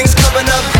Everything's coming up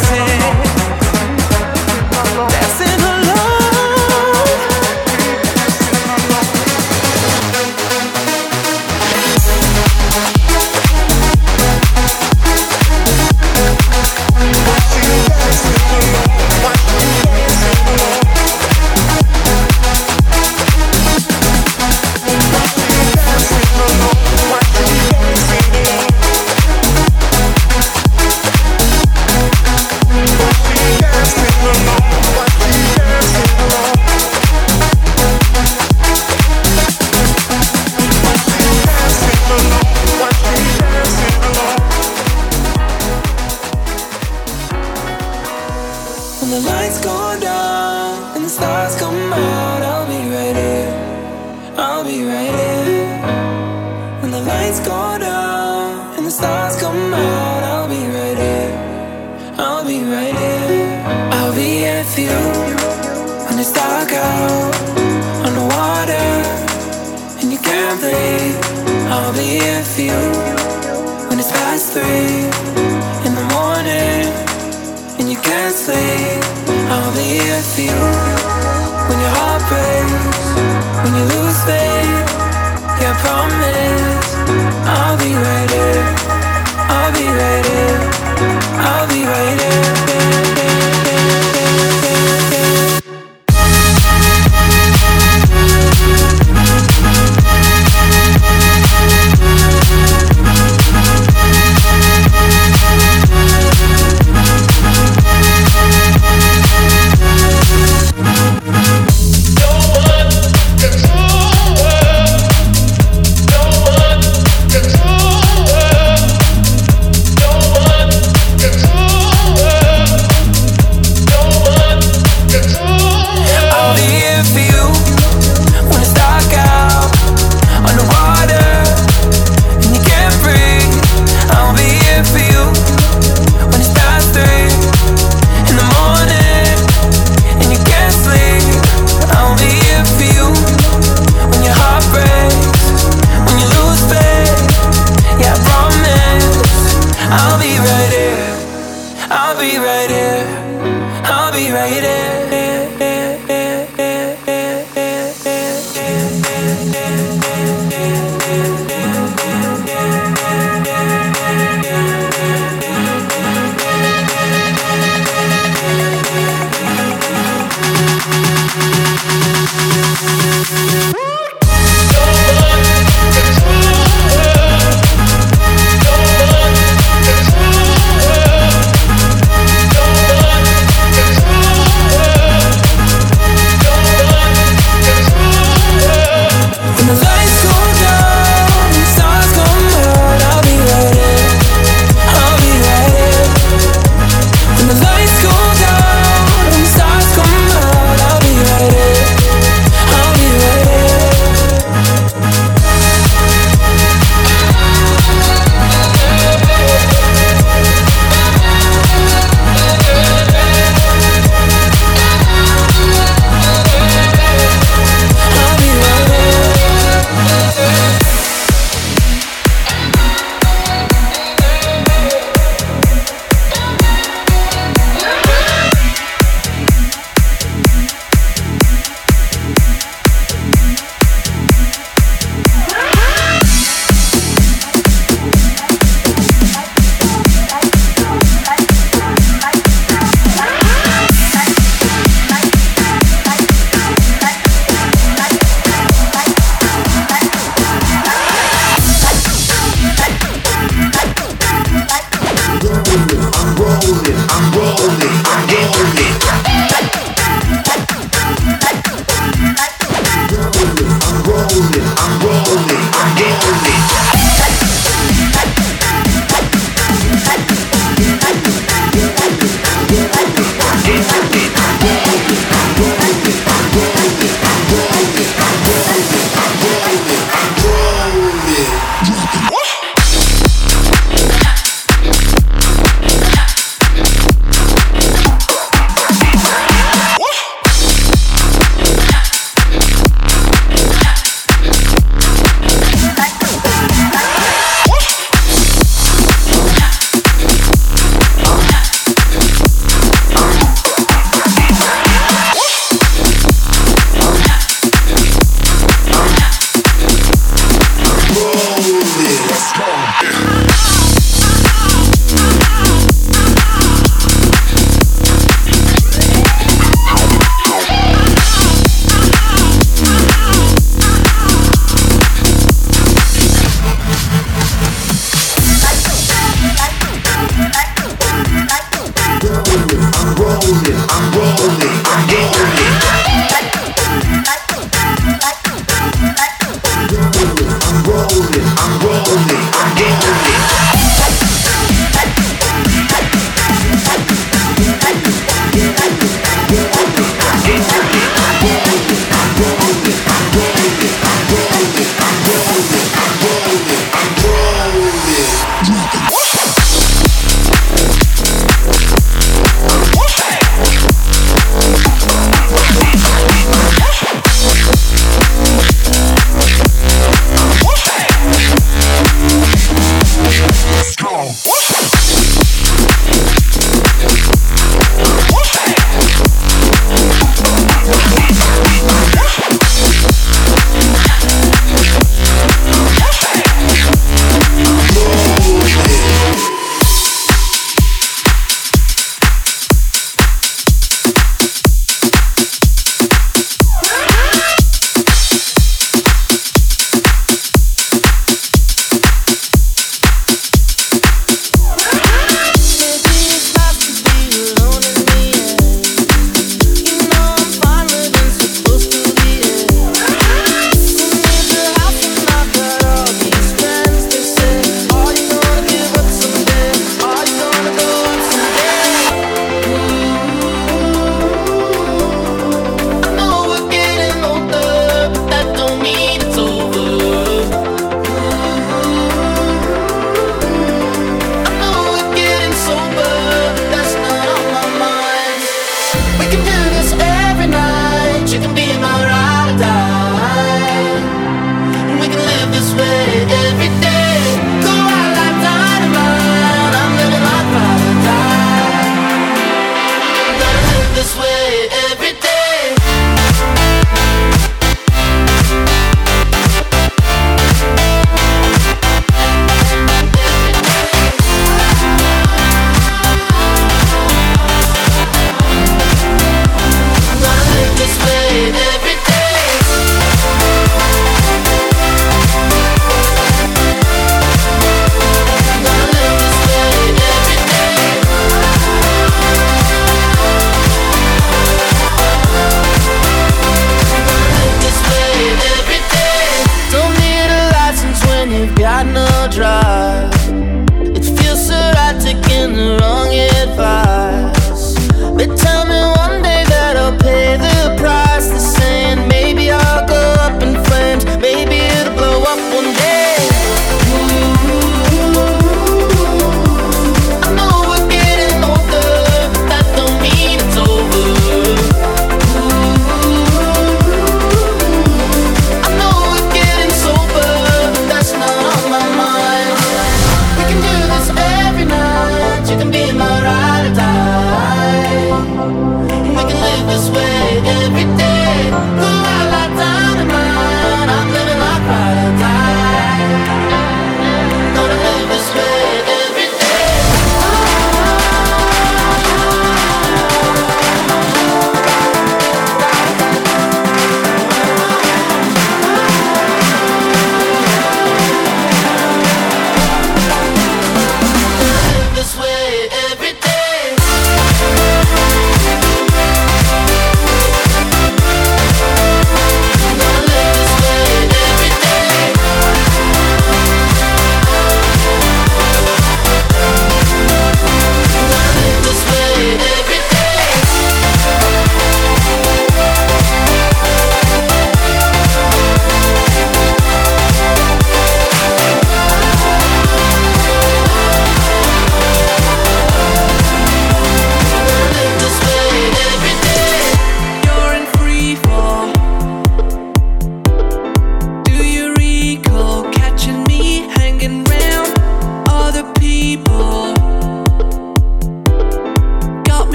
Three in the morning and you can't sleep. I'll be here for you when your heart breaks, when you lose faith. Yeah, I promise I'll be right here.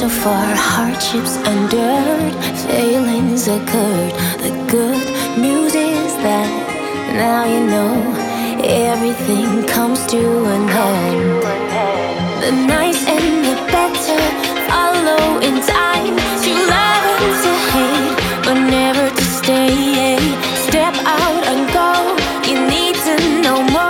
so far, hardships endured, failings occurred. The good news is that now you know everything comes to an end. The nice and the better follow in time to love and to hate, but never to stay. Step out and go, you need to know more.